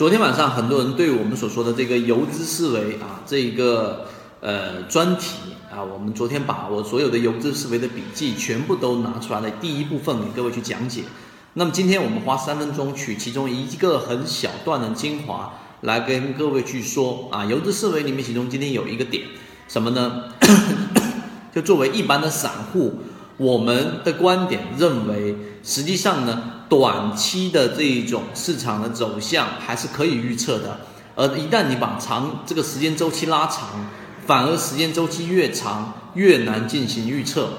昨天晚上很多人对我们所说的这个游资思维啊，这一个呃专题啊，我们昨天把我所有的游资思维的笔记全部都拿出来了，第一部分给各位去讲解。那么今天我们花三分钟取其中一个很小段的精华来跟各位去说啊，游资思维里面其中今天有一个点什么呢？就作为一般的散户，我们的观点认为，实际上呢，短期的这一种市场的走向还是可以预测的。而一旦你把长这个时间周期拉长，反而时间周期越长越难进行预测。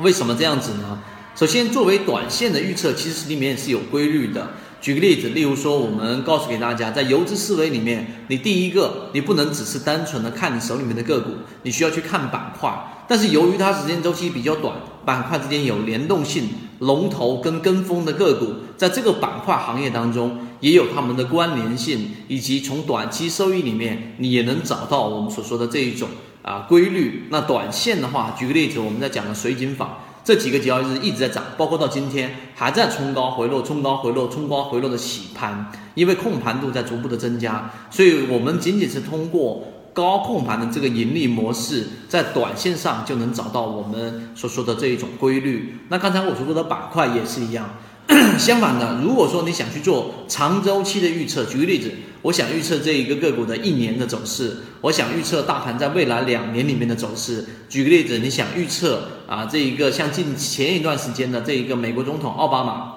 为什么这样子呢？首先，作为短线的预测，其实里面是有规律的。举个例子，例如说，我们告诉给大家，在游资思维里面，你第一个，你不能只是单纯的看你手里面的个股，你需要去看板块。但是由于它时间周期比较短，板块之间有联动性，龙头跟跟风的个股，在这个板块行业当中也有它们的关联性，以及从短期收益里面，你也能找到我们所说的这一种啊规律。那短线的话，举个例子，我们在讲的水井坊，这几个交易日一直在涨，包括到今天还在冲高回落、冲高回落、冲高回落的洗盘，因为控盘度在逐步的增加，所以我们仅仅是通过。高控盘的这个盈利模式，在短线上就能找到我们所说的这一种规律。那刚才我所说的板块也是一样。相反的，如果说你想去做长周期的预测，举个例子，我想预测这一个个股的一年的走势，我想预测大盘在未来两年里面的走势。举个例子，你想预测啊，这一个像近前一段时间的这一个美国总统奥巴马，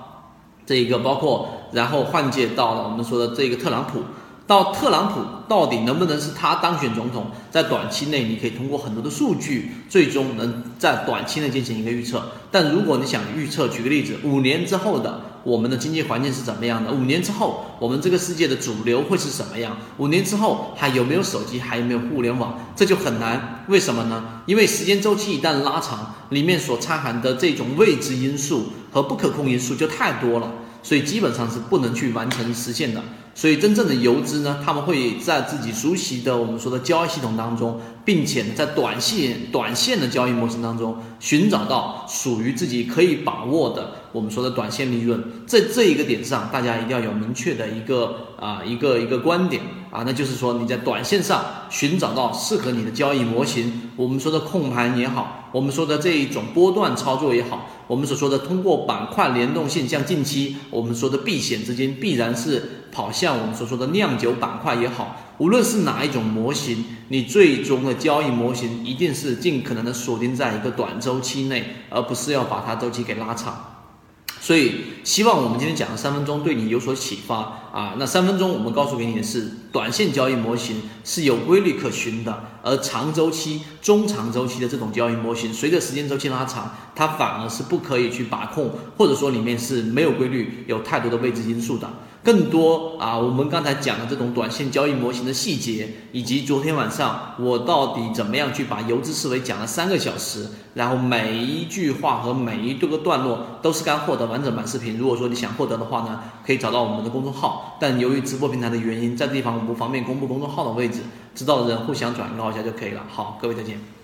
这一个包括然后换届到了我们说的这个特朗普。到特朗普到底能不能是他当选总统？在短期内，你可以通过很多的数据，最终能在短期内进行一个预测。但如果你想预测，举个例子，五年之后的我们的经济环境是怎么样的？五年之后，我们这个世界的主流会是什么样？五年之后还有没有手机？还有没有互联网？这就很难。为什么呢？因为时间周期一旦拉长，里面所掺含的这种未知因素和不可控因素就太多了，所以基本上是不能去完成实现的。所以，真正的游资呢，他们会在自己熟悉的我们说的交易系统当中，并且在短线、短线的交易模型当中，寻找到属于自己可以把握的我们说的短线利润。在这一个点上，大家一定要有明确的一个啊一个一个观点啊，那就是说你在短线上寻找到适合你的交易模型。我们说的控盘也好，我们说的这一种波段操作也好，我们所说的通过板块联动性，像近期我们说的避险资金，必然是。跑向我们所说的酿酒板块也好，无论是哪一种模型，你最终的交易模型一定是尽可能的锁定在一个短周期内，而不是要把它周期给拉长。所以，希望我们今天讲的三分钟对你有所启发啊。那三分钟我们告诉给你的是，短线交易模型是有规律可循的，而长周期、中长周期的这种交易模型，随着时间周期拉长，它反而是不可以去把控，或者说里面是没有规律，有太多的未知因素的。更多啊，我们刚才讲的这种短线交易模型的细节，以及昨天晚上我到底怎么样去把游资思维讲了三个小时，然后每一句话和每一个段落都是干货的完整版视频。如果说你想获得的话呢，可以找到我们的公众号，但由于直播平台的原因，在这地方我不方便公布公众号的位置，知道的人互相转告一下就可以了。好，各位再见。